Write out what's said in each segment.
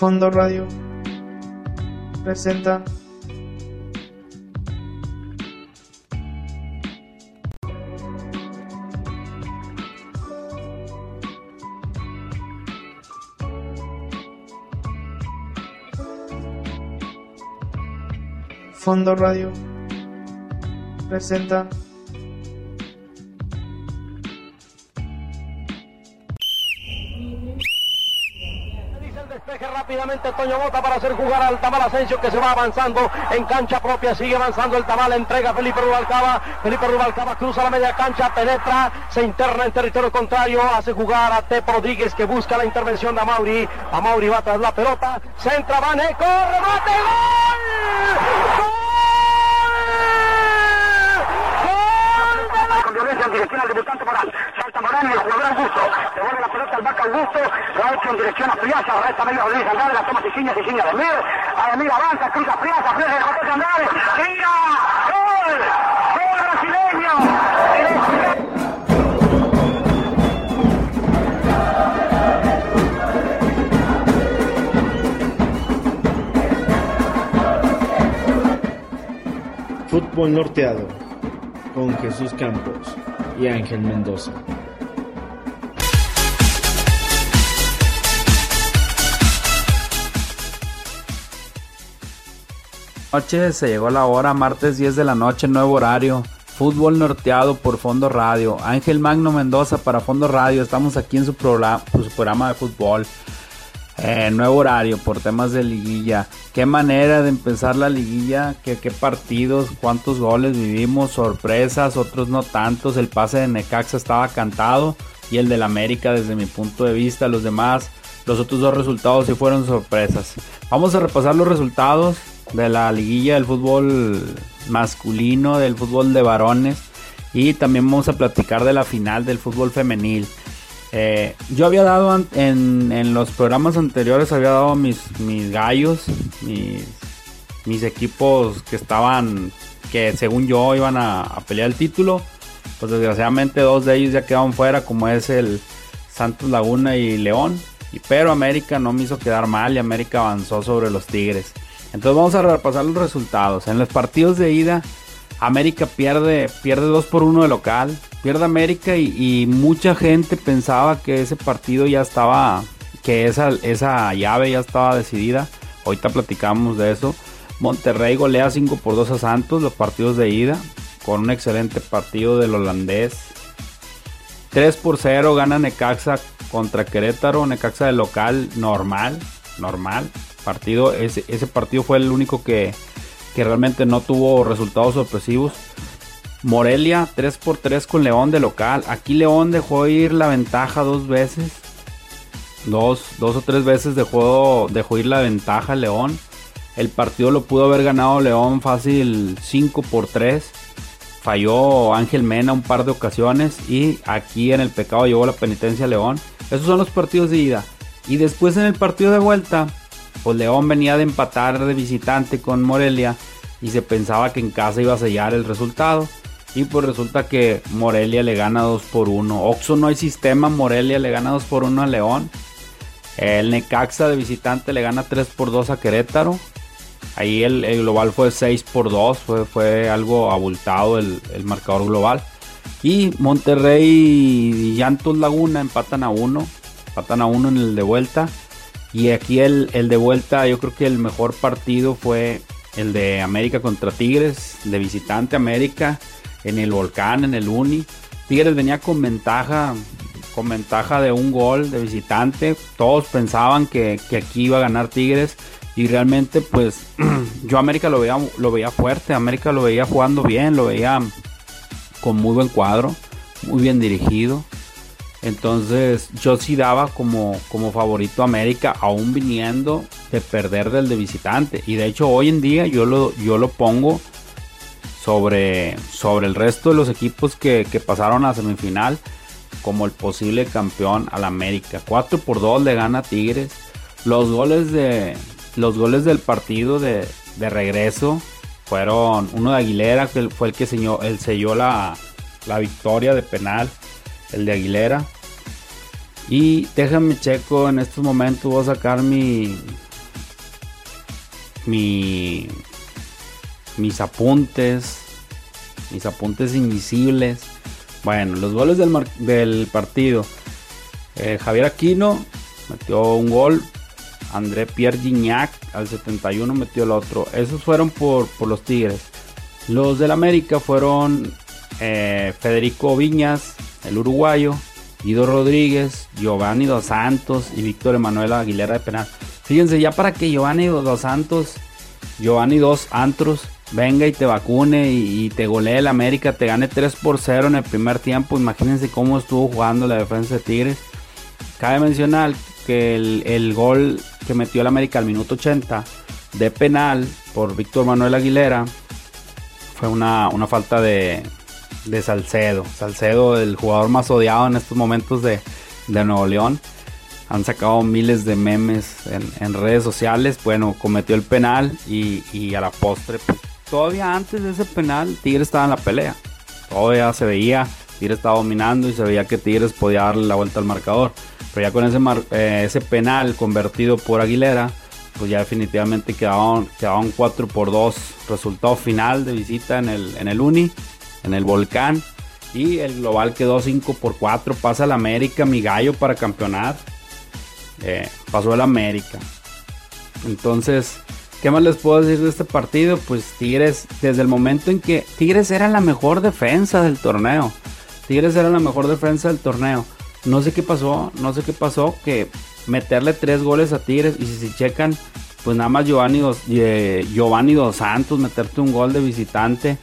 Fondo Radio presenta. Fondo Radio presenta Toño Bota para hacer jugar al Tamal Asensio que se va avanzando en cancha propia, sigue avanzando el Tamal, entrega Felipe Rubalcaba, Felipe Rubalcaba cruza la media cancha, penetra, se interna en territorio contrario, hace jugar a Tepo Rodríguez que busca la intervención de Amauri, Amauri va tras la pelota, centra, Vane, corre, bate, gol, con violencia en dirección al debutante Morán. Salta Morán y el jugador Augusto. Devuelve la pelota al Vaca Augusto. Lo ha hecho en dirección a Friaza. Resta medio Rodríguez Andrade. La toma Siciña, Siciña de Mir. A Emir avanza, cruza Friaza. Friaza de José Andrade. ¡Tira! ¡Gol! ¡Gol brasileño! Fútbol Norteado con Jesús Campos y Ángel Mendoza. Noche se llegó la hora, martes 10 de la noche, nuevo horario. Fútbol norteado por Fondo Radio. Ángel Magno Mendoza para Fondo Radio. Estamos aquí en su programa, su programa de fútbol. Eh, nuevo horario por temas de liguilla. Qué manera de empezar la liguilla. Qué, qué partidos, cuántos goles vivimos. Sorpresas, otros no tantos. El pase de Necaxa estaba cantado. Y el del América desde mi punto de vista. Los demás, los otros dos resultados sí fueron sorpresas. Vamos a repasar los resultados de la liguilla del fútbol masculino, del fútbol de varones. Y también vamos a platicar de la final del fútbol femenil. Eh, yo había dado en, en, los programas anteriores, había dado mis, mis gallos, mis, mis, equipos que estaban, que según yo iban a, a, pelear el título. Pues desgraciadamente dos de ellos ya quedaron fuera, como es el Santos Laguna y León. Y, pero América no me hizo quedar mal y América avanzó sobre los Tigres. Entonces vamos a repasar los resultados. En los partidos de ida, América pierde, pierde 2 por 1 de local. Pierde América y, mucha gente pensaba que ese partido ya estaba, que esa, esa llave ya estaba decidida. Ahorita platicamos de eso. Monterrey golea 5 por 2 a Santos los partidos de ida. Con un excelente partido del holandés. 3 por 0 gana Necaxa contra Querétaro. Necaxa de local normal. Normal. Partido, ese, ese partido fue el único que, que realmente no tuvo resultados sorpresivos. Morelia 3 por 3 con León de local. Aquí León dejó ir la ventaja dos veces. Dos, dos o tres veces dejó, dejó ir la ventaja León. El partido lo pudo haber ganado León fácil 5 por 3. Falló Ángel Mena un par de ocasiones. Y aquí en el pecado llevó la penitencia León. Esos son los partidos de ida. Y después en el partido de vuelta, pues León venía de empatar de visitante con Morelia. Y se pensaba que en casa iba a sellar el resultado. Y pues resulta que Morelia le gana 2 por 1. Oxo no hay sistema, Morelia le gana 2 por 1 a León. El Necaxa de visitante le gana 3 por 2 a Querétaro. Ahí el, el global fue 6 por 2, fue, fue algo abultado el, el, marcador global. Y Monterrey y Llantos Laguna empatan a 1. Empatan a 1 en el de vuelta. Y aquí el, el de vuelta, yo creo que el mejor partido fue el de América contra Tigres, de visitante América en el volcán, en el Uni. Tigres venía con ventaja, con ventaja de un gol de visitante. Todos pensaban que, que aquí iba a ganar Tigres. Y realmente, pues, yo América lo veía, lo veía fuerte. América lo veía jugando bien, lo veía con muy buen cuadro, muy bien dirigido. Entonces, yo sí daba como, como favorito a América, aún viniendo de perder del de visitante. Y de hecho, hoy en día yo lo, yo lo pongo sobre, sobre el resto de los equipos que, que, pasaron a semifinal como el posible campeón al América. 4 por 2 le gana Tigres. Los goles de los goles del partido de, de regreso fueron uno de Aguilera que fue el que selló, el selló la, la victoria de penal, el de Aguilera. Y déjame checo en estos momentos voy a sacar mi mi, mis apuntes, mis apuntes invisibles. Bueno, los goles del, del partido. Eh, Javier Aquino metió un gol. André Pierre Gignac al 71 metió el otro. Esos fueron por, por los Tigres. Los del América fueron eh, Federico Viñas, el uruguayo, Guido Rodríguez, Giovanni Dos Santos y Víctor Emanuel Aguilera de penal. Fíjense, ya para que Giovanni Dos Santos, Giovanni Dos Antros, venga y te vacune y, te golee el América, te gane 3 por 0 en el primer tiempo. Imagínense cómo estuvo jugando la defensa de Tigres. Cabe mencionar que el, gol que metió el América al minuto 80 de penal por Víctor Manuel Aguilera fue una, una falta de, de Salcedo. Salcedo, el jugador más odiado en estos momentos de, Nuevo León. Han sacado miles de memes en, redes sociales. Bueno, cometió el penal y, a la postre, pues, todavía antes de ese penal, Tigres estaba en la pelea. Todavía se veía, Tigres estaba dominando y se veía que Tigres podía darle la vuelta al marcador. Pero ya con ese, eh, ese penal convertido por Aguilera, pues ya definitivamente quedaban, quedaban 4 por 2 resultado final de visita en el, en el Uni en el volcán. Y el global quedó 5 por 4. Pasa el América, mi gallo, para campeonar. Eh, pasó el América. Entonces, ¿qué más les puedo decir de este partido? Pues Tigres, desde el momento en que Tigres era la mejor defensa del torneo. Tigres era la mejor defensa del torneo. No sé qué pasó, no sé qué pasó, que meterle tres goles a Tigres y si se checan, pues nada más Giovanni eh, Giovanni dos Santos, meterte un gol de visitante.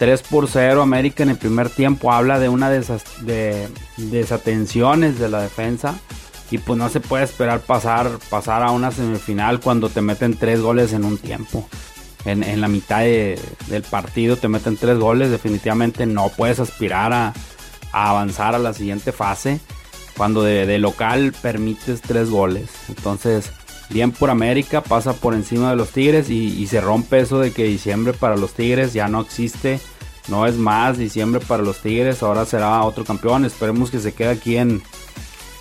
3 por 0 América en el primer tiempo habla de una de esas de desatenciones de la defensa y pues no se puede esperar pasar, pasar a una semifinal cuando te meten 3 goles en un tiempo. En, la mitad del partido te meten 3 goles, definitivamente no puedes aspirar a, avanzar a la siguiente fase cuando de, local permites 3 goles. Entonces, bien por América, pasa por encima de los Tigres y, se rompe eso de que diciembre para los Tigres ya no existe no es más diciembre para los Tigres, ahora será otro campeón. Esperemos que se quede aquí en,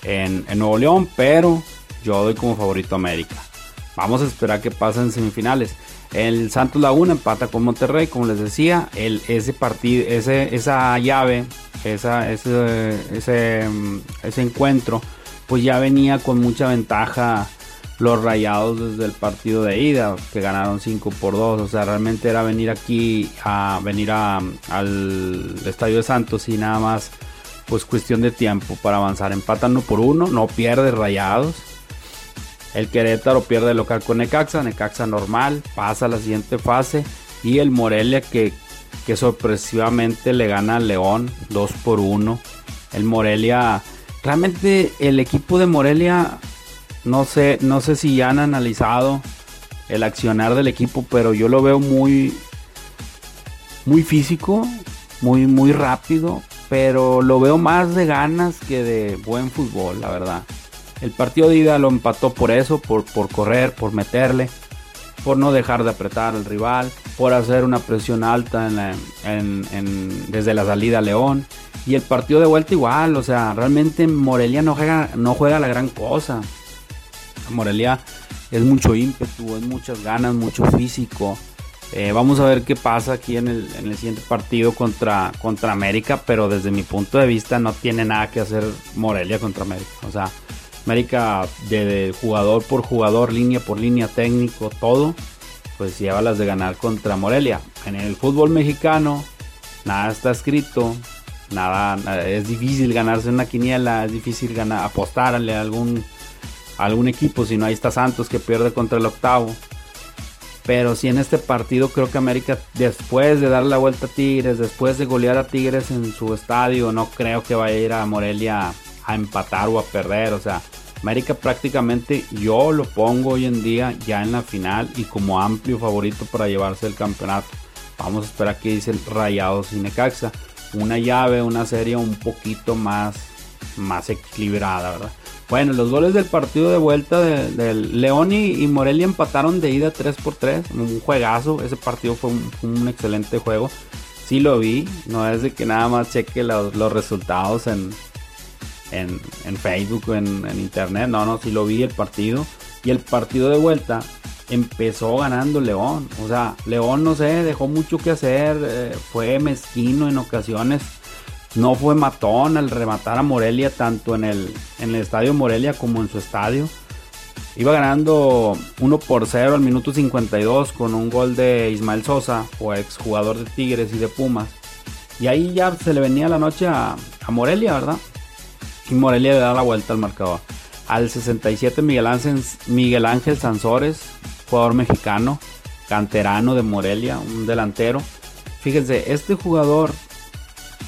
en, Nuevo León, pero yo doy como favorito a América. Vamos a esperar que pasen semifinales. El Santos Laguna empata con Monterrey, como les decía. El, ese partido, ese, esa llave, esa, ese, ese, ese encuentro, pues ya venía con mucha ventaja los rayados desde el partido de ida, que ganaron 5 por 2. O sea, realmente era venir aquí a venir al Estadio de Santos y nada más, pues cuestión de tiempo para avanzar. Empatan 1 por 1, no pierde rayados. El Querétaro pierde local con Necaxa, Necaxa normal, pasa a la siguiente fase. Y el Morelia que, que sorpresivamente le gana al León 2 por 1. El Morelia, realmente el equipo de Morelia no sé, no sé si han analizado el accionar del equipo, pero yo lo veo muy, muy físico, muy, muy rápido, pero lo veo más de ganas que de buen fútbol, la verdad. El partido de ida lo empató por eso, por, por correr, por meterle, por no dejar de apretar al rival, por hacer una presión alta desde la salida a León. Y el partido de vuelta igual, o sea, realmente Morelia no juega, no juega la gran cosa. Morelia es mucho ímpetu, es muchas ganas, mucho físico. Eh, vamos a ver qué pasa aquí en el, siguiente partido contra, contra América, pero desde mi punto de vista no tiene nada que hacer Morelia contra América. O sea, América de, jugador por jugador, línea por línea, técnico, todo, pues lleva las de ganar contra Morelia. En el fútbol mexicano, nada está escrito, nada, es difícil ganarse una quiniela, es difícil ganar, apostarle a algún algún equipo, si no ahí está Santos que pierde contra el octavo. Pero si en este partido creo que América, después de dar la vuelta a Tigres, después de golear a Tigres en su estadio, no creo que vaya a ir a Morelia a empatar o a perder. O sea, América prácticamente yo lo pongo hoy en día ya en la final y como amplio favorito para llevarse el campeonato. Vamos a esperar que dice el Rayados y Necaxa. Una llave, una serie un poquito más, más equilibrada, ¿verdad? Bueno, los goles del partido de vuelta del León y, Morelia empataron de ida 3 por 3. Un juegazo. Ese partido fue un, excelente juego. Sí lo vi. No es de que nada más cheque los, resultados en, en, Facebook o en, internet. No, no, sí lo vi el partido. Y el partido de vuelta empezó ganando León. O sea, León no sé, dejó mucho que hacer, eh, fue mezquino en ocasiones. No fue matón al rematar a Morelia tanto en el, en el estadio Morelia como en su estadio. Iba ganando 1 por 0 al minuto 52 con un gol de Ismael Sosa, o ex jugador de Tigres y de Pumas. Y ahí ya se le venía la noche a, a Morelia, ¿verdad? Y Morelia le da la vuelta al marcador. Al 67 Miguel Ángel, Miguel Ángel Sansores, jugador mexicano, canterano de Morelia, un delantero. Fíjense, este jugador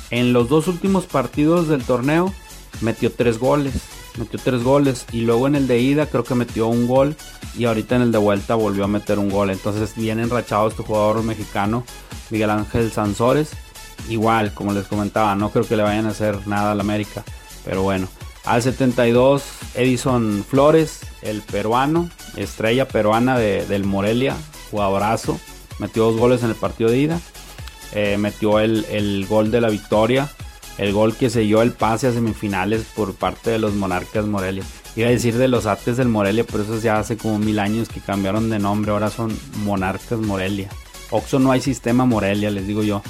en los dos últimos partidos del torneo metió tres goles. Metió tres goles y luego en el de ida creo que metió un gol y ahorita en el de vuelta volvió a meter un gol. Entonces bien enrachado este jugador mexicano, Miguel Ángel Sansores. Igual, como les comentaba, no creo que le vayan a hacer nada al América. Pero bueno, al 72 Edison Flores, el peruano, estrella peruana de, del Morelia, jugadorazo. Metió dos goles en el partido de ida. Eh, metió el, el, gol de la victoria. El gol que selló el pase a semifinales por parte de los Monarcas Morelia. Iba a decir de los Ates del Morelia, pero eso ya hace como mil años que cambiaron de nombre. Ahora son Monarcas Morelia. Oxo no hay sistema Morelia, les digo yo.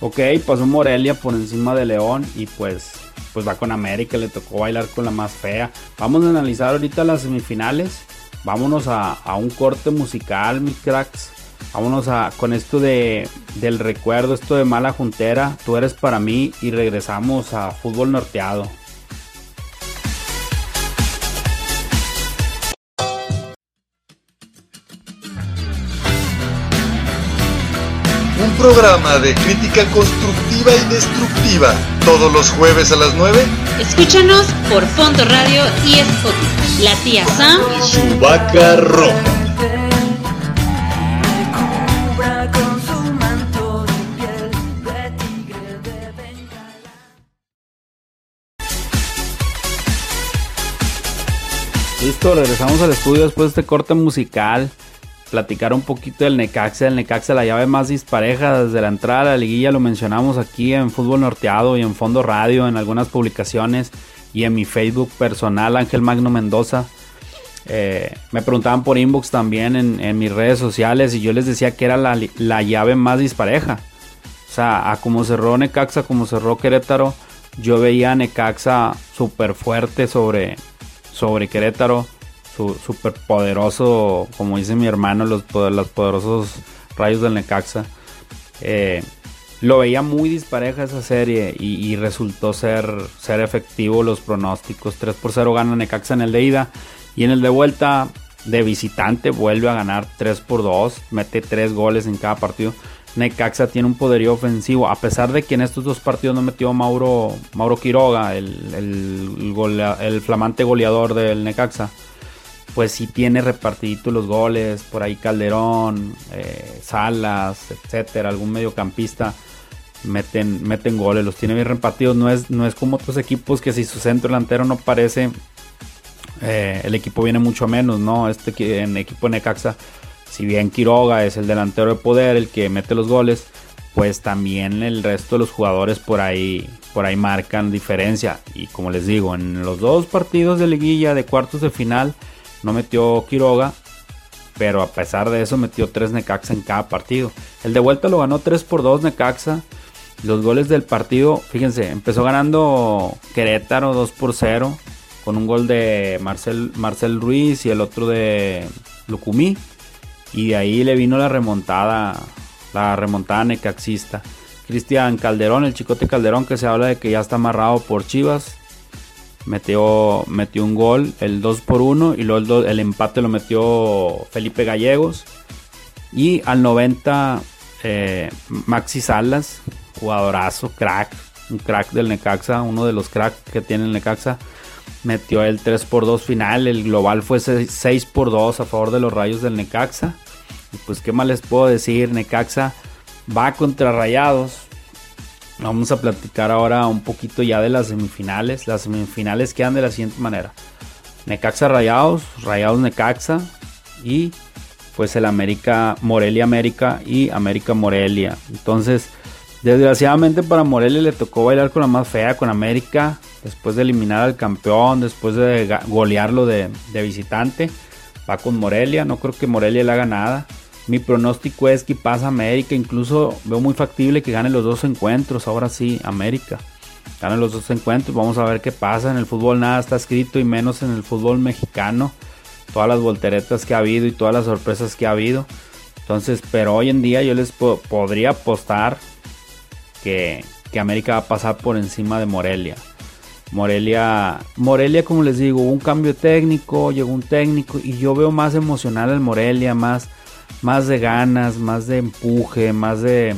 Ok, pasó Morelia por encima de León y pues pues va con América, le tocó bailar con la más fea. Vamos a analizar ahorita las semifinales. Vámonos a, a un corte musical, mis cracks. Vámonos a, con esto de, del recuerdo, esto de mala juntera. Tú eres para mí y regresamos a fútbol norteado. Un programa de crítica constructiva y destructiva. Todos los jueves a las 9. Escúchanos por Fondo Radio y Spotify. La tía Sam y su vaca roja. Listo, regresamos al estudio después de este corte musical. Platicar un poquito del Necaxa. El Necaxa, la llave más dispareja desde la entrada a la liguilla. Lo mencionamos aquí en Fútbol Norteado y en Fondo Radio, en algunas publicaciones y en mi Facebook personal, Ángel Magno Mendoza. Eh, me preguntaban por inbox también en, mis redes sociales y yo les decía que era la, la llave más dispareja. O sea, a como cerró Necaxa, como cerró Querétaro, yo veía Necaxa súper fuerte sobre, sobre Querétaro, súper poderoso, como dice mi hermano, los, los poderosos rayos del Necaxa. Eh, lo veía muy dispareja esa serie y, y, resultó ser, ser efectivo los pronósticos. 3 por 0 gana Necaxa en el de ida y en el de vuelta de visitante vuelve a ganar 3 por 2, mete 3 goles en cada partido. Necaxa tiene un poderío ofensivo, a pesar de que en estos dos partidos no metió Mauro, Mauro Quiroga, el, el, el flamante goleador del Necaxa. Pues sí tiene repartidito los goles, por ahí Calderón, eh, Salas, etcétera, algún mediocampista meten, meten goles, los tiene bien repartidos. No es, no es como otros equipos que si su centro delantero no parece, eh, el equipo viene mucho menos, ¿no? Este en equipo Necaxa si bien Quiroga es el delantero de poder, el que mete los goles, pues también el resto de los jugadores por ahí, por ahí marcan diferencia. Y como les digo, en los dos partidos de liguilla de cuartos de final no metió Quiroga, pero a pesar de eso metió tres Necaxa en cada partido. El de vuelta lo ganó 3 por 2 Necaxa. Los goles del partido, fíjense, empezó ganando Querétaro 2 por 0 con un gol de Marcel, Marcel Ruiz y el otro de Lucumí. Y de ahí le vino la remontada, la remontada necaxista. Cristian Calderón, el chicote Calderón, que se habla de que ya está amarrado por Chivas. Metió, metió un gol, el 2 por 1 y luego el, el, empate lo metió Felipe Gallegos. Y al 90, eh, Maxi Salas, jugadorazo, crack, un crack del Necaxa, uno de los cracks que tiene el Necaxa metió el 3 por 2 final. El global fue 6 por 2 a favor de los rayos del Necaxa. Y pues, ¿qué más les puedo decir? Necaxa va contra Rayados. Vamos a platicar ahora un poquito ya de las semifinales. Las semifinales quedan de la siguiente manera: Necaxa Rayados, Rayados Necaxa y pues el América Morelia América y América Morelia. Entonces, desgraciadamente para Morelia le tocó bailar con la más fea, con América después de eliminar al campeón, después de golearlo de, visitante. va con Morelia, no creo que Morelia le haga nada. Mi pronóstico es que pasa América, incluso veo muy factible que gane los dos encuentros, ahora sí, América. Gane los dos encuentros, vamos a ver qué pasa. En el fútbol nada está escrito y menos en el fútbol mexicano. Todas las volteretas que ha habido y todas las sorpresas que ha habido. Entonces, pero hoy en día yo les podría apostar que América va a pasar por encima de Morelia. Morelia, Morelia, como les digo, un cambio técnico, llegó un técnico y yo veo más emocional al Morelia, más, más de ganas, más de empuje, más de,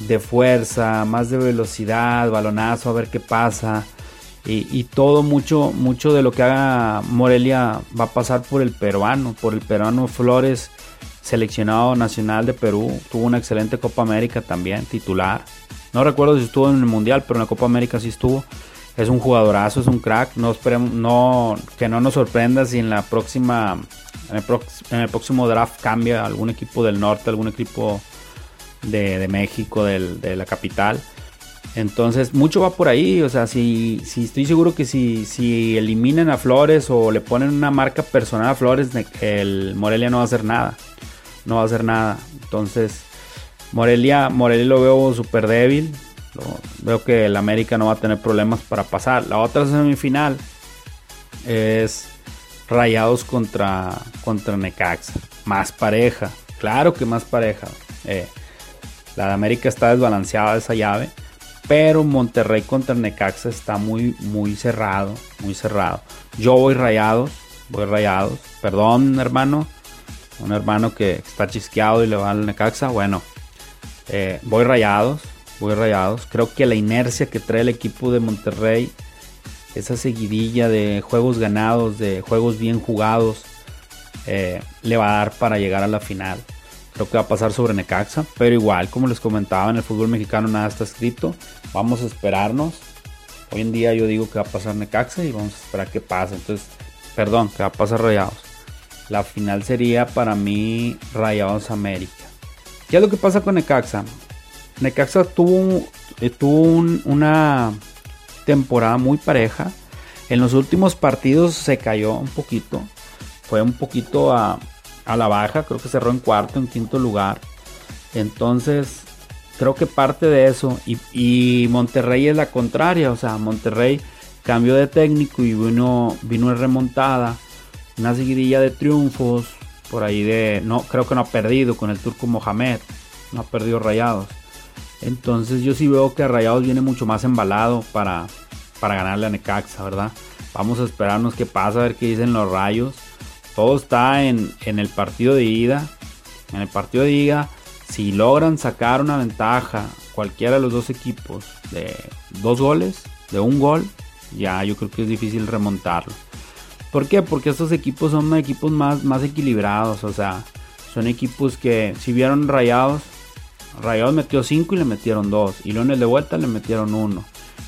de fuerza, más de velocidad, balonazo, a ver qué pasa. Y, todo, mucho, mucho de lo que haga Morelia va a pasar por el peruano, por el peruano Flores, seleccionado nacional de Perú. Tuvo una excelente Copa América también, titular. No recuerdo si estuvo en el Mundial, pero en la Copa América sí estuvo. Es un jugadorazo, es un crack. No esperemos, no, que no nos sorprenda si en la próxima, en el, próximo draft cambia algún equipo del norte, algún equipo de, México, de la capital. Entonces, mucho va por ahí. O sea, si, si estoy seguro que si, si eliminan a Flores o le ponen una marca personal a Flores, el Morelia no va a hacer nada. No va a hacer nada. Entonces, Morelia, Morelia lo veo súper débil. Veo que el América no va a tener problemas para pasar. La otra semifinal es Rayados contra, contra Necaxa. Más pareja. Claro que más pareja. Eh, la de América está desbalanceada esa llave. Pero Monterrey contra Necaxa está muy, muy cerrado. Muy cerrado. Yo voy rayados. Voy rayados. Perdón, hermano. Un hermano que está chisqueado y le va al Necaxa. Bueno, eh, voy rayados voy rayados. Creo que la inercia que trae el equipo de Monterrey, esa seguidilla de juegos ganados, de juegos bien jugados, eh, le va a dar para llegar a la final. Creo que va a pasar sobre Necaxa, pero igual, como les comentaba, en el fútbol mexicano nada está escrito. Vamos a esperarnos. Hoy en día yo digo que va a pasar Necaxa y vamos a esperar que pase. Entonces, perdón, que va a pasar Rayados. La final sería para mí Rayados América. ¿Qué es lo que pasa con Necaxa? Necaxa tuvo, eh, una temporada muy pareja. En los últimos partidos se cayó un poquito. Fue un poquito a, la baja. Creo que cerró en cuarto, en quinto lugar. Entonces, creo que parte de eso. Y, Monterrey es la contraria. O sea, Monterrey cambió de técnico y vino, vino remontada. Una seguidilla de triunfos. Por ahí de. No, creo que no ha perdido con el turco Mohamed. No ha perdido rayados. Entonces yo sí veo que Rayados viene mucho más embalado para, para ganarle a Necaxa, ¿verdad? Vamos a esperarnos qué pasa, a ver qué dicen los rayos. Todo está en, el partido de ida. En el partido de ida, si logran sacar una ventaja, cualquiera de los dos equipos, de dos goles, de un gol, ya yo creo que es difícil remontarlo. ¿Por qué? Porque estos equipos son equipos más, más equilibrados, o sea, son equipos que si vieron rayados, Rayados metió 5 y le metieron 2. Y Leones de vuelta le metieron 1.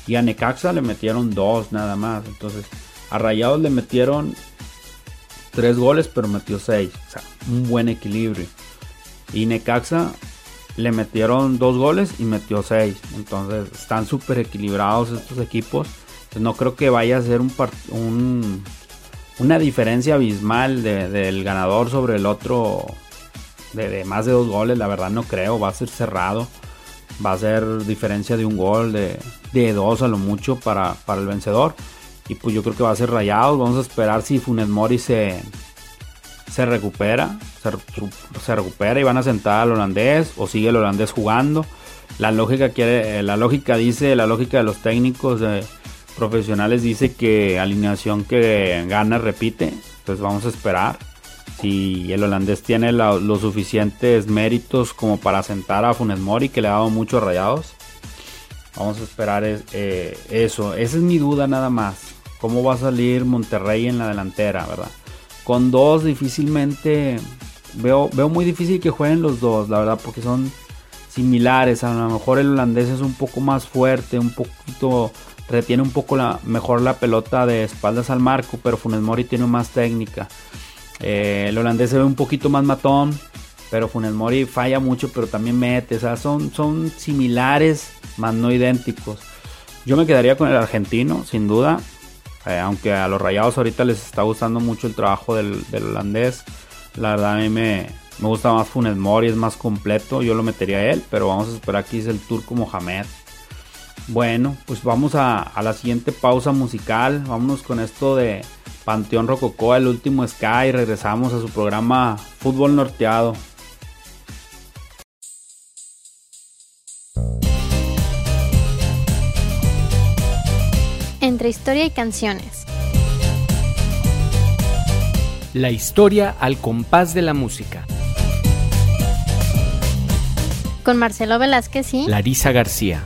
Y a Necaxa le metieron 2 nada más. Entonces, a Rayados le metieron 3 goles, pero metió 6. O sea, un buen equilibrio. Y Necaxa le metieron 2 goles y metió 6. Entonces, están súper equilibrados estos equipos. no creo que vaya a ser un, una diferencia abismal del ganador sobre el otro de, más de dos goles, la verdad no creo, va a ser cerrado, va a ser diferencia de un gol, de, dos a lo mucho para, el vencedor. Y pues yo creo que va a ser rayado, vamos a esperar si Funes Mori se, se recupera, se, recupera y van a sentar al holandés o sigue el holandés jugando. La lógica quiere, la lógica dice, la lógica de los técnicos profesionales dice que alineación que gana repite. Entonces vamos a esperar si el holandés tiene los suficientes méritos como para sentar a Funes Mori, que le ha dado muchos rayados. Vamos a esperar eh, eso. Esa es mi duda nada más. ¿Cómo va a salir Monterrey en la delantera, verdad? Con dos difícilmente... Veo, veo muy difícil que jueguen los dos, la verdad, porque son similares. A lo mejor el holandés es un poco más fuerte, un poquito... Retiene un poco la, mejor la pelota de espaldas al marco, pero Funes Mori tiene más técnica. Eh, el holandés se ve un poquito más matón, pero Funes Mori falla mucho, pero también mete. O sea, son, son similares, más no idénticos. Yo me quedaría con el argentino, sin duda. Eh, aunque a los rayados ahorita les está gustando mucho el trabajo del, holandés. La verdad a mí me, gusta más Funes Mori, es más completo. Yo lo metería a él, pero vamos a esperar que es el turco Mohamed. Bueno, pues vamos a, a, la siguiente pausa musical. Vámonos con esto de Panteón Rococó, el último Sky. Regresamos a su programa Fútbol Norteado. Entre historia y canciones. La historia al compás de la música. Con Marcelo Velázquez y Larisa García.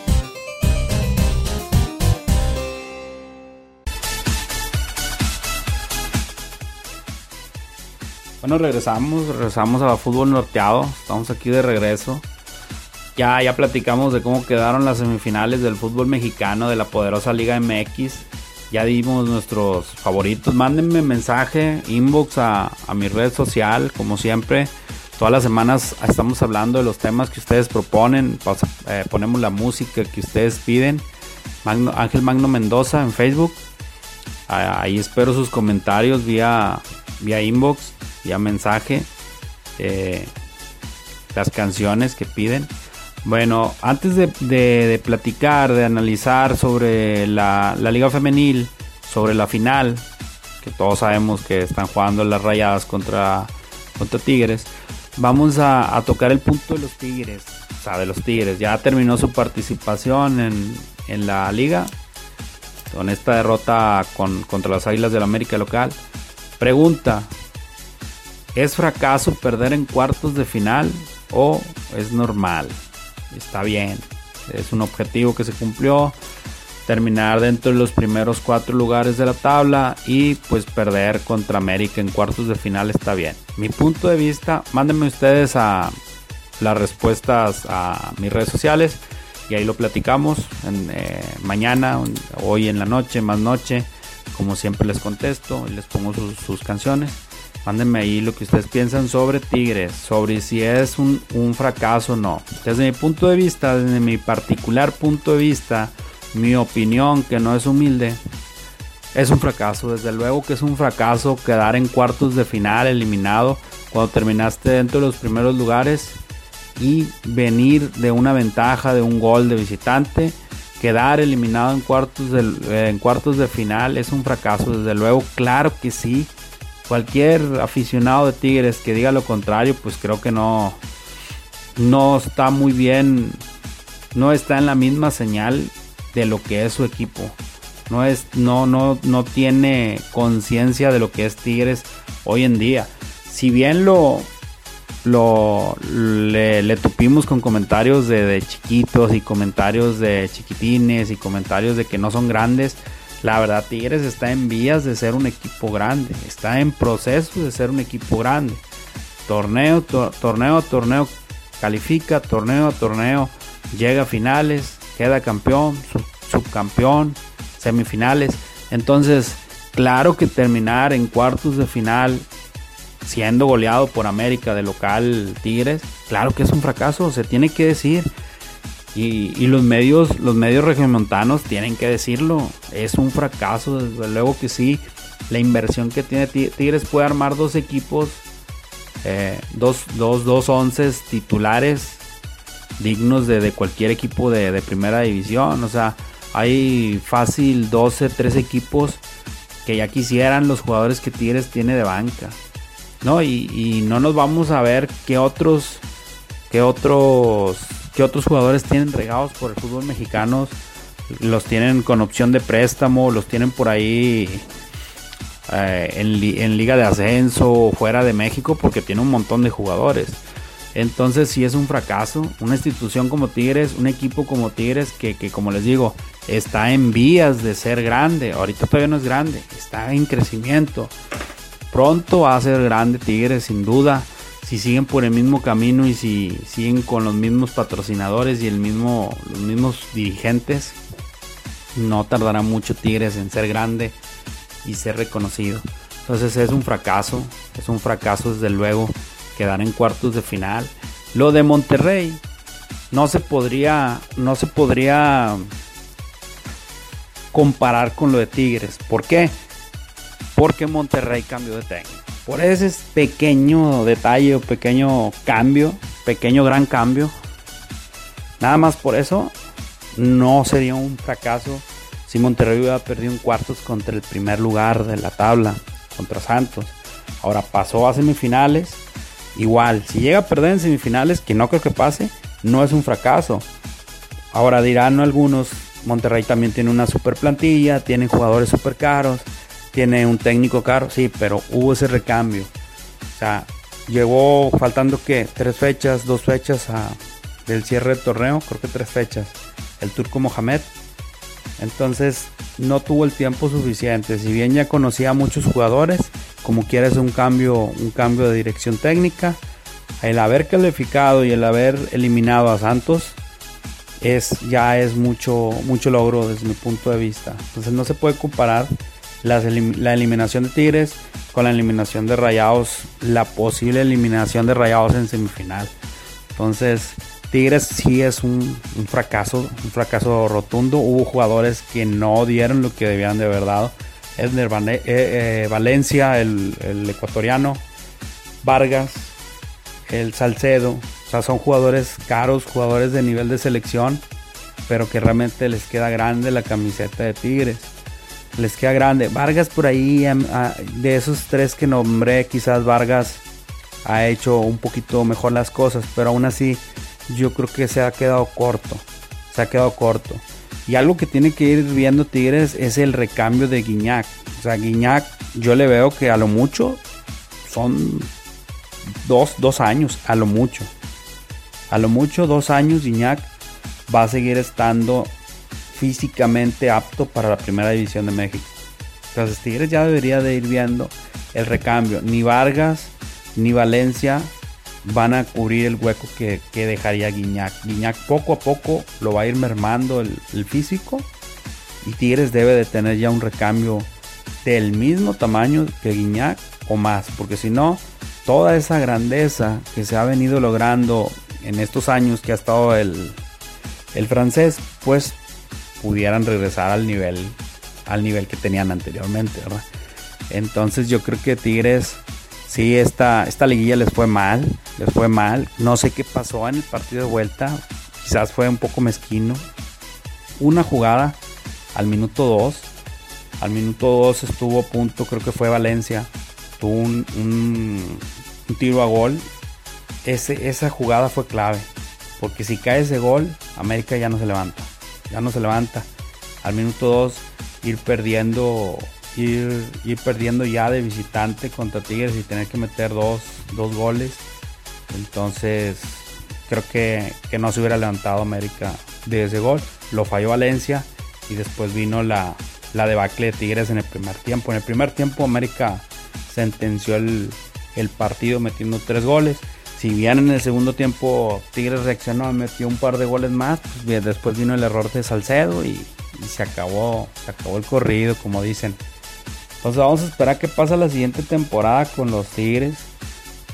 Bueno, regresamos, regresamos a fútbol norteado. Estamos aquí de regreso. Ya, ya platicamos de cómo quedaron las semifinales del fútbol mexicano de la poderosa Liga MX. Ya dimos nuestros favoritos. Mándenme mensaje, inbox a, mi red social, como siempre. Todas las semanas estamos hablando de los temas que ustedes proponen. Eh, ponemos la música que ustedes piden. Ángel Magno Mendoza en Facebook. Ahí espero sus comentarios vía, vía inbox ya mensaje, eh, las canciones que piden. Bueno, antes de, platicar, de analizar sobre la, Liga Femenil, sobre la final, que todos sabemos que están jugando las rayadas contra, contra Tigres, vamos a, tocar el punto de los Tigres. O sea, de los Tigres. Ya terminó su participación en, en la liga. Con esta derrota con, contra las Águilas del América local. Pregunta, ¿Es fracaso perder en cuartos de final o es normal? Está bien, es un objetivo que se cumplió. Terminar dentro de los primeros cuatro lugares de la tabla y pues perder contra América en cuartos de final está bien. Mi punto de vista, mándenme ustedes a las respuestas a mis redes sociales y ahí lo platicamos eh, mañana, hoy en la noche, más noche. Como siempre les contesto y les pongo sus canciones. Mándenme ahí lo que ustedes piensan sobre Tigres, sobre si es un, fracaso o no. Desde mi punto de vista, desde mi particular punto de vista, mi opinión, que no es humilde, es un fracaso. Desde luego que es un fracaso quedar en cuartos de final eliminado cuando terminaste dentro de los primeros lugares y venir de una ventaja de un gol de visitante. Quedar eliminado en cuartos de, en cuartos de final es un fracaso. Desde luego, claro que sí cualquier aficionado de Tigres que diga lo contrario, pues creo que no, no está muy bien, no está en la misma señal de lo que es su equipo. No, es, no, no, no tiene conciencia de lo que es Tigres hoy en día. Si bien lo, lo le, tupimos con comentarios de, de, chiquitos y comentarios de chiquitines y comentarios de que no son grandes, la verdad, Tigres está en vías de ser un equipo grande. Está en proceso de ser un equipo grande. Torneo, torneo, torneo califica, torneo torneo llega a finales, queda campeón, subcampeón, semifinales. Entonces, claro que terminar en cuartos de final siendo goleado por América de local Tigres, claro que es un fracaso, se tiene que decir. Y, los medios, los medios regiomontanos tienen que decirlo. Es un fracaso, desde luego que sí. La inversión que tiene Tigres puede armar dos equipos, eh, dos, dos, dos onces titulares dignos de, cualquier equipo de, primera división. O sea, hay fácil 12, 13 equipos que ya quisieran los jugadores que Tigres tiene de banca. ¿no? Y, y no nos vamos a ver qué otros, qué otros que otros jugadores tienen regados por el fútbol mexicano. Los tienen con opción de préstamo, los tienen por ahí eh, en, liga de ascenso o fuera de México porque tiene un montón de jugadores. Entonces si es un fracaso. Una institución como Tigres, un equipo como Tigres que, que, como les digo, está en vías de ser grande. Ahorita todavía no es grande, está en crecimiento. pronto va a ser grande Tigres, sin duda. Si siguen por el mismo camino y si siguen con los mismos patrocinadores y el mismo, los mismos dirigentes, no tardará mucho Tigres en ser grande y ser reconocido. Entonces es un fracaso, es un fracaso desde luego quedar en cuartos de final. Lo de Monterrey no se podría, no se podría comparar con lo de Tigres. ¿Por qué? Porque Monterrey cambió de técnico. Por ese pequeño detalle, pequeño cambio, pequeño gran cambio. Nada más por eso no sería un fracaso si Monterrey hubiera perdido en cuartos contra el primer lugar de la tabla, contra Santos. Ahora pasó a semifinales. Igual, si llega a perder en semifinales, que no creo que pase, no es un fracaso. Ahora dirán algunos, Monterrey también tiene una super plantilla, tiene jugadores super caros, tiene un técnico caro, sí, pero hubo ese recambio. O sea, llegó faltando que tres fechas, dos fechas del cierre del torneo, creo que tres fechas, el turco Mohamed. Entonces no tuvo el tiempo suficiente. Si bien ya conocía a muchos jugadores, como quieres un cambio, un cambio de dirección técnica, el haber calificado y el haber eliminado a Santos es ya es mucho mucho logro desde mi punto de vista. Entonces no se puede comparar la eliminación de Tigres con la eliminación de Rayados, la posible eliminación de Rayados en semifinal. Entonces Tigres sí es un, fracaso, un fracaso rotundo. Hubo jugadores que no dieron lo que debían de haber dado. Edner eh, eh, Valencia, el, el ecuatoriano, Vargas, el Salcedo. O sea, son jugadores caros, jugadores de nivel de selección, pero que realmente les queda grande la camiseta de Tigres. Les queda grande. Vargas por ahí, de esos tres que nombré, quizás Vargas ha hecho un poquito mejor las cosas, pero aún así yo creo que se ha quedado corto. Se ha quedado corto. Y algo que tiene que ir viendo Tigres es el recambio de Guiñac. O sea, Guiñac yo le veo que a lo mucho son dos, años, a lo mucho. A lo mucho dos años Guiñac va a seguir estando físicamente apto para la primera división de México. Entonces Tigres ya debería de ir viendo el recambio. Ni Vargas ni Valencia van a cubrir el hueco que, dejaría Guiñac. Guiñac poco a poco lo va a ir mermando el, el, físico y Tigres debe de tener ya un recambio del mismo tamaño que Guiñac o más, porque si no, toda esa grandeza que se ha venido logrando en estos años que ha estado el, el francés, pues pudieran regresar al nivel al nivel que tenían anteriormente, Entonces yo creo que Tigres Sí, esta, esta liguilla les fue mal, les fue mal. No sé qué pasó en el partido de vuelta. Quizás fue un poco mezquino. Una jugada al minuto 2. Al minuto 2 estuvo a punto, creo que fue Valencia. Tuvo un, un, tiro a gol. Ese, esa jugada fue clave. Porque si cae ese gol, América ya no se levanta. Ya no se levanta. Al minuto 2 ir perdiendo ir, perdiendo ya de visitante contra Tigres y tener que meter dos, goles. Entonces creo que, no se hubiera levantado América de ese gol. Lo falló Valencia y después vino la, la debacle de Tigres en el primer tiempo. En el primer tiempo América sentenció el, partido metiendo tres goles. Si bien en el segundo tiempo Tigres reaccionó, metió un par de goles más, pues después vino el error de Salcedo y, se acabó, se acabó el corrido, como dicen. Entonces vamos a esperar qué pasa la siguiente temporada con los Tigres.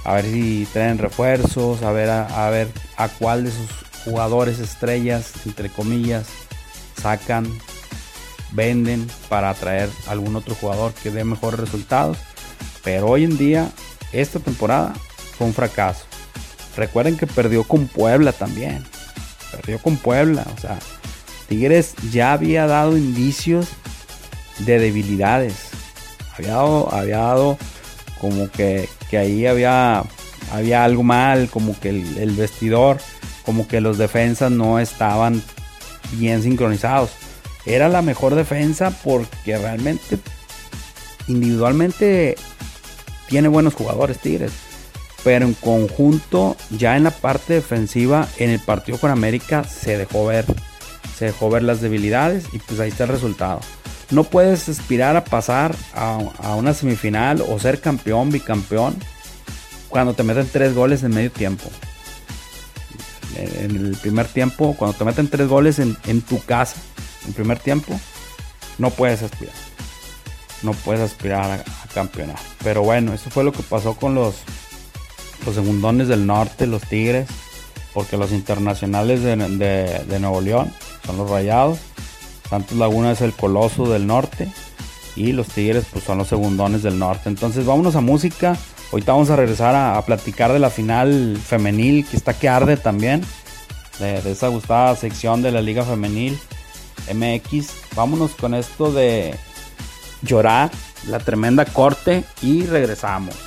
A ver si traen refuerzos, a ver a, ver a cuál de sus jugadores estrellas, entre comillas, sacan, venden para atraer algún otro jugador que dé mejores resultados. Pero hoy en día, esta temporada fue un fracaso. Recuerden que perdió con Puebla también. Perdió con Puebla. O sea, Tigres ya había dado indicios de debilidades había dado, como que, ahí había, había algo mal, como que el, vestidor, como que los defensas no estaban bien sincronizados. Era la mejor defensa porque realmente individualmente tiene buenos jugadores Tigres. Pero en conjunto, ya en la parte defensiva, en el partido con América se dejó ver. Se dejó ver las debilidades y pues ahí está el resultado. no puedes aspirar a pasar a, una semifinal o ser campeón, bicampeón, cuando te meten tres goles en medio tiempo. En el primer tiempo, cuando te meten tres goles en, tu casa, en primer tiempo, no puedes aspirar. No puedes aspirar a, campeonar. Pero bueno, eso fue lo que pasó con los, los segundones del norte, los Tigres, porque los internacionales de, de Nuevo León son los rayados Santos Laguna es el coloso del norte y los Tigres pues son los segundones del norte. Entonces vámonos a música. Ahorita vamos a regresar a, platicar de la final femenil que está que arde también. De, de, esa gustada sección de la Liga Femenil MX. Vámonos con esto de llorar, la tremenda corte y regresamos.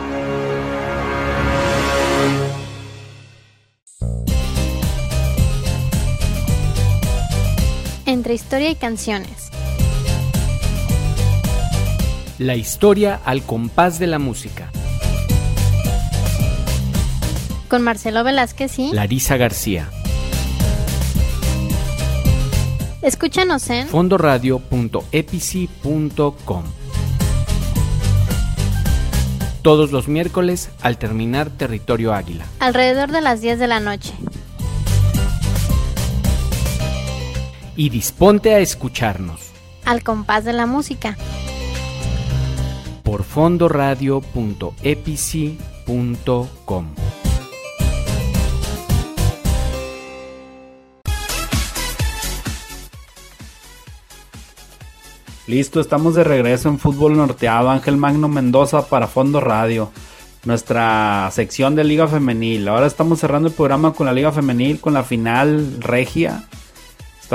Entre historia y canciones. La historia al compás de la música. Con Marcelo Velázquez y Larisa García. Escúchanos en fondoradio.epici.com. Todos los miércoles al terminar Territorio Águila. Alrededor de las 10 de la noche. Y disponte a escucharnos. Al compás de la música. Por fondoradio.epici.com. Listo, estamos de regreso en Fútbol Norteado. Ángel Magno Mendoza para Fondo Radio. Nuestra sección de Liga Femenil. Ahora estamos cerrando el programa con la Liga Femenil, con la final regia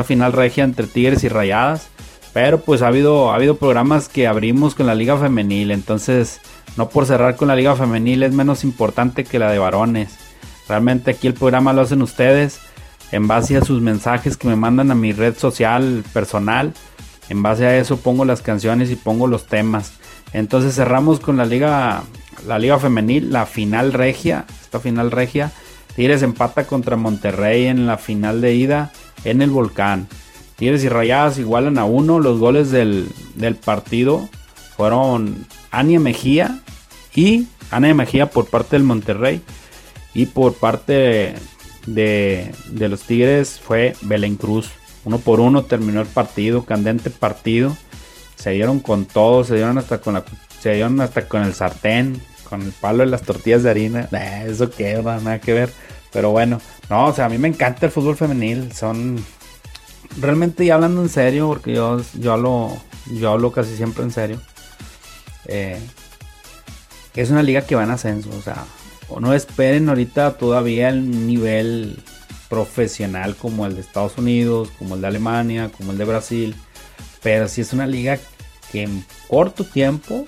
final regia entre Tigres y Rayadas. Pero pues ha habido, ha habido programas que abrimos con la liga femenil. Entonces, no por cerrar con la liga femenil es menos importante que la de varones. Realmente aquí el programa lo hacen ustedes en base a sus mensajes que me mandan a mi red social personal. En base a eso pongo las canciones y pongo los temas. Entonces cerramos con la liga, la liga femenil, la final regia, esta final regia. Tigres empata contra Monterrey en la final de ida en el volcán. Tigres y Rayadas igualan a uno. Los goles del, partido fueron Ania Mejía y Ania Mejía por parte del Monterrey. Y por parte de, los Tigres fue Belén Cruz. Uno por uno terminó el partido, candente partido. Se dieron con todo, se dieron hasta con la, se dieron hasta con el sartén, con el palo de las tortillas de harina. eso que nada que ver. Pero bueno, no, o sea, a mí me encanta el fútbol femenil. Son. Realmente, ya hablando en serio, porque yo, yo, hablo, yo hablo casi siempre en serio. Eh, es una liga que va en ascenso. O sea, no esperen ahorita todavía el nivel profesional como el de Estados Unidos, como el de Alemania, como el de Brasil. Pero sí es una liga que en corto tiempo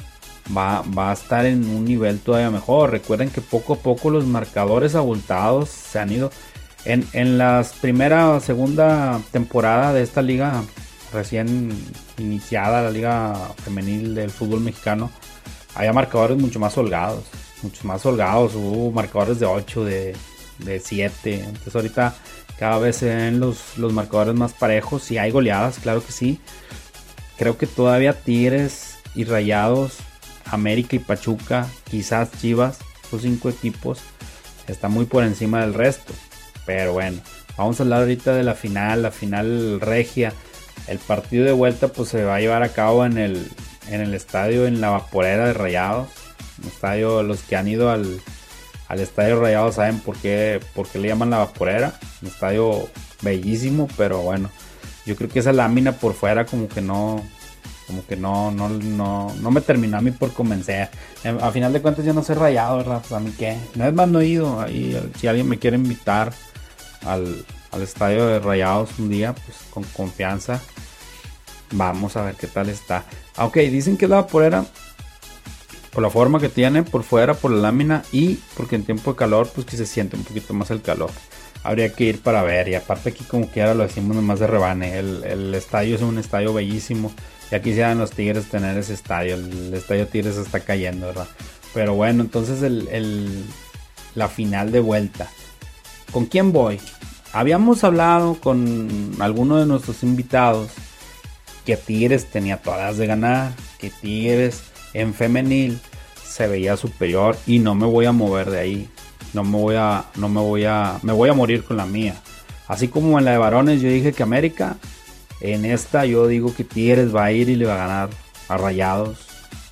va, a estar en un nivel todavía mejor. Recuerden que poco a poco los marcadores abultados se han ido. En, en la primera o segunda temporada de esta liga recién iniciada, la liga femenil del fútbol mexicano, había marcadores mucho más holgados. Mucho más holgados. Hubo marcadores de 8, de, de 7. Entonces ahorita cada vez se ven los, los marcadores más parejos. Y hay goleadas, claro que sí. Creo que todavía Tigres y Rayados América y Pachuca, quizás Chivas, los cinco equipos, está muy por encima del resto. Pero bueno, vamos a hablar ahorita de la final, la final regia. El partido de vuelta pues se va a llevar a cabo en el, en el estadio en la vaporera de Rayados. Un estadio, los que han ido al, al estadio Rayados saben por qué, por qué le llaman la vaporera. Un estadio bellísimo, pero bueno, yo creo que esa lámina por fuera como que no, como que no, no, no, no me terminó a mí por convencer. Eh, a final de cuentas yo no soy rayado, ¿verdad? Pues a mí qué. No es más no he ido. Ahí, si alguien me quiere invitar al, al estadio de Rayados un día, pues con confianza. Vamos a ver qué tal está. Ok, dicen que es la vaporera por la forma que tiene, por fuera, por la lámina y porque en tiempo de calor, pues que se siente un poquito más el calor. Habría que ir para ver y aparte aquí como quiera lo decimos nomás de rebane. El, el estadio es un estadio bellísimo. Ya quisieran los Tigres tener ese estadio. El estadio Tigres está cayendo, ¿verdad? Pero bueno, entonces el, el, la final de vuelta. ¿Con quién voy? Habíamos hablado con alguno de nuestros invitados que Tigres tenía todas de ganar. Que Tigres en femenil se veía superior y no me voy a mover de ahí. No me voy a, no me voy a, me voy a morir con la mía. Así como en la de varones yo dije que América, en esta yo digo que Tigres va a ir y le va a ganar a Rayados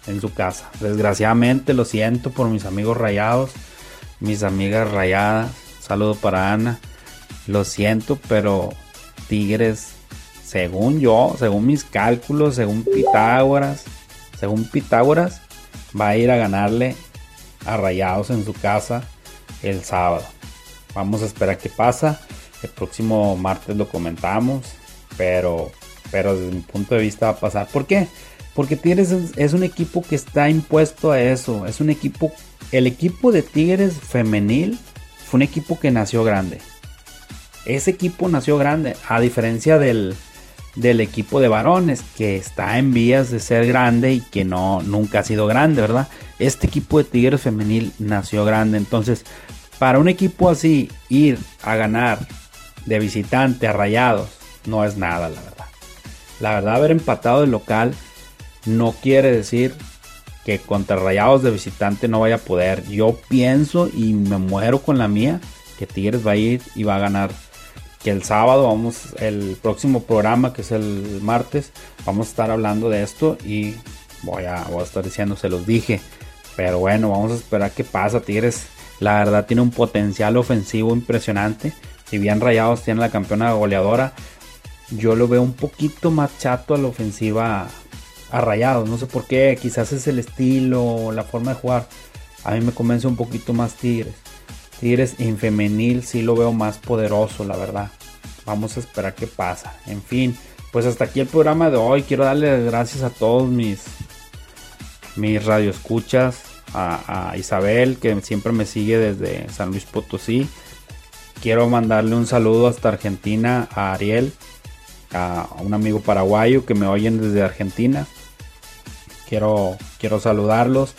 en su casa. Desgraciadamente lo siento por mis amigos rayados, mis amigas rayadas. Saludo para Ana. Lo siento, pero Tigres, según yo, según mis cálculos, según Pitágoras, según Pitágoras, va a ir a ganarle a Rayados en su casa el sábado. Vamos a esperar qué pasa. El próximo martes lo comentamos, pero, pero desde mi punto de vista va a pasar. ¿Por qué? Porque Tigres es, un equipo que está impuesto a eso. Es un equipo, el equipo de Tigres femenil fue un equipo que nació grande. Ese equipo nació grande, a diferencia del, del equipo de varones que está en vías de ser grande y que no nunca ha sido grande, ¿verdad? Este equipo de Tigres femenil nació grande, entonces para un equipo así ir a ganar de visitante a Rayados no es nada, la verdad. La verdad haber empatado el local no quiere decir que contra Rayados de visitante no vaya a poder. Yo pienso y me muero con la mía que Tigres va a ir y va a ganar que el sábado vamos, el próximo programa que es el martes, vamos a estar hablando de esto y voy a, voy a estar diciendo, se los dije. Pero bueno, vamos a esperar qué pasa. Tigres, la verdad, tiene un potencial ofensivo impresionante. Si bien Rayados tiene la campeona goleadora, yo lo veo un poquito más chato a la ofensiva a Rayados. No sé por qué, quizás es el estilo, la forma de jugar. A mí me convence un poquito más Tigres. Tigres en femenil sí lo veo más poderoso, la verdad. Vamos a esperar qué pasa. En fin, pues hasta aquí el programa de hoy. Quiero darle gracias a todos mis, mis radioescuchas. A, a Isabel, que siempre me sigue desde San Luis Potosí. Quiero mandarle un saludo hasta Argentina a Ariel, a un amigo paraguayo que me oyen desde Argentina. Quiero, quiero saludarlos.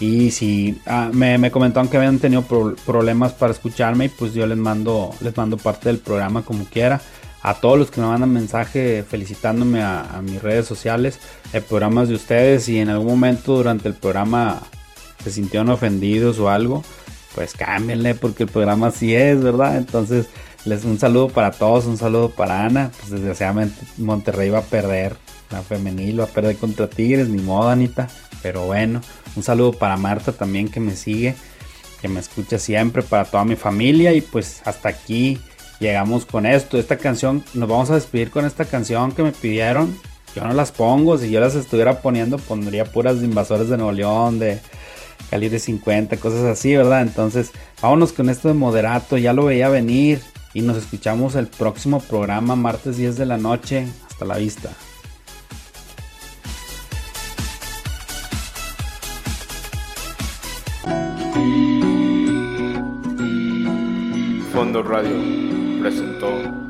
Y si ah, me, me, comentaron que habían tenido problemas para escucharme, pues yo les mando, les mando parte del programa como quiera. A todos los que me mandan mensaje felicitándome a, mis redes sociales, el programa es de ustedes. Y en algún momento durante el programa se sintieron ofendidos o algo, pues cámbienle porque el programa sí es, ¿verdad? Entonces, les un saludo para todos, un saludo para Ana. Pues desgraciadamente Monterrey va a perder, la femenil va a perder contra Tigres, ni modo, Anita. Pero bueno, un saludo para Marta también que me sigue, que me escucha siempre, para toda mi familia. Y pues hasta aquí llegamos con esto. Esta canción, nos vamos a despedir con esta canción que me pidieron. Yo no las pongo, si yo las estuviera poniendo pondría puras invasores de Nuevo León, de calibre 50, cosas así, ¿verdad? Entonces, vámonos con esto de moderato, ya lo veía venir y nos escuchamos el próximo programa martes 10 de la noche. Hasta la vista. Fondo Radio presentó